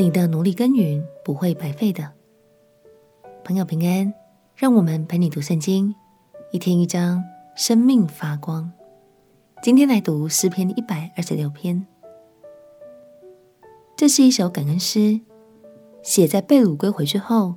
你的努力耕耘不会白费的。朋友平安，让我们陪你读圣经，一天一章，生命发光。今天来读诗篇一百二十六篇。这是一首感恩诗，写在被掳归回之后。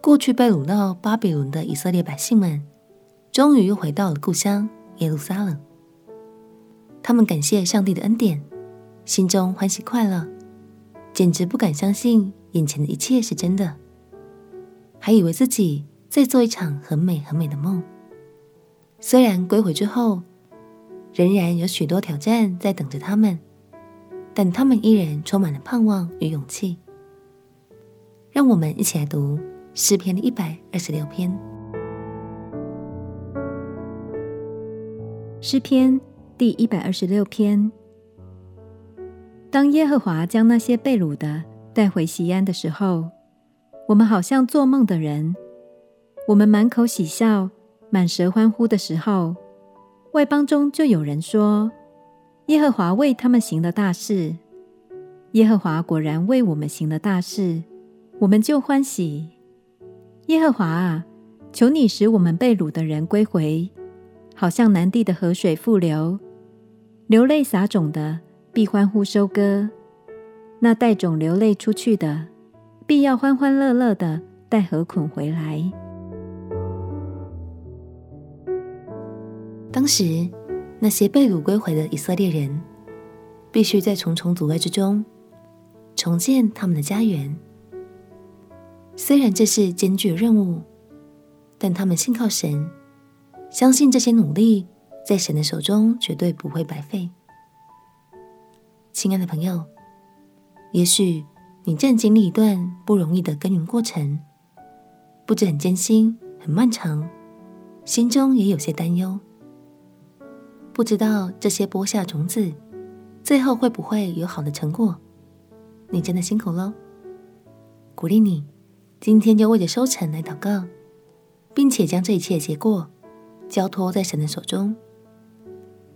过去被掳到巴比伦的以色列百姓们，终于又回到了故乡耶路撒冷。他们感谢上帝的恩典，心中欢喜快乐，简直不敢相信眼前的一切是真的，还以为自己在做一场很美很美的梦。虽然归回之后，仍然有许多挑战在等着他们。但他们依然充满了盼望与勇气。让我们一起来读诗篇的一百二十六篇。诗篇第一百二十六篇。当耶和华将那些被掳的带回西安的时候，我们好像做梦的人。我们满口喜笑，满舌欢呼的时候，外邦中就有人说。耶和华为他们行了大事，耶和华果然为我们行了大事，我们就欢喜。耶和华啊，求你使我们被掳的人归回，好像南地的河水复流。流泪撒种的必欢呼收割，那带种流泪出去的，必要欢欢乐乐的带禾捆回来。当时。那些被掳归回的以色列人，必须在重重阻碍之中重建他们的家园。虽然这是艰巨任务，但他们信靠神，相信这些努力在神的手中绝对不会白费。亲爱的朋友，也许你正经历一段不容易的耕耘过程，不止很艰辛、很漫长，心中也有些担忧。不知道这些播下种子，最后会不会有好的成果？你真的辛苦喽！鼓励你，今天就为着收成来祷告，并且将这一切结果交托在神的手中，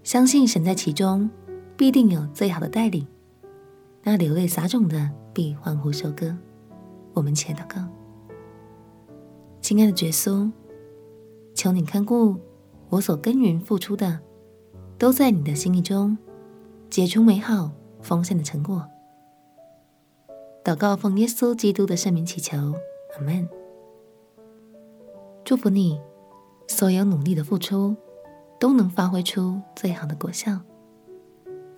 相信神在其中必定有最好的带领。那流泪撒种的必欢呼收割。我们且祷告，亲爱的耶稣，求你看顾我所耕耘付出的。都在你的心意中结出美好丰盛的成果。祷告奉耶稣基督的圣名祈求，阿门。祝福你，所有努力的付出都能发挥出最好的果效。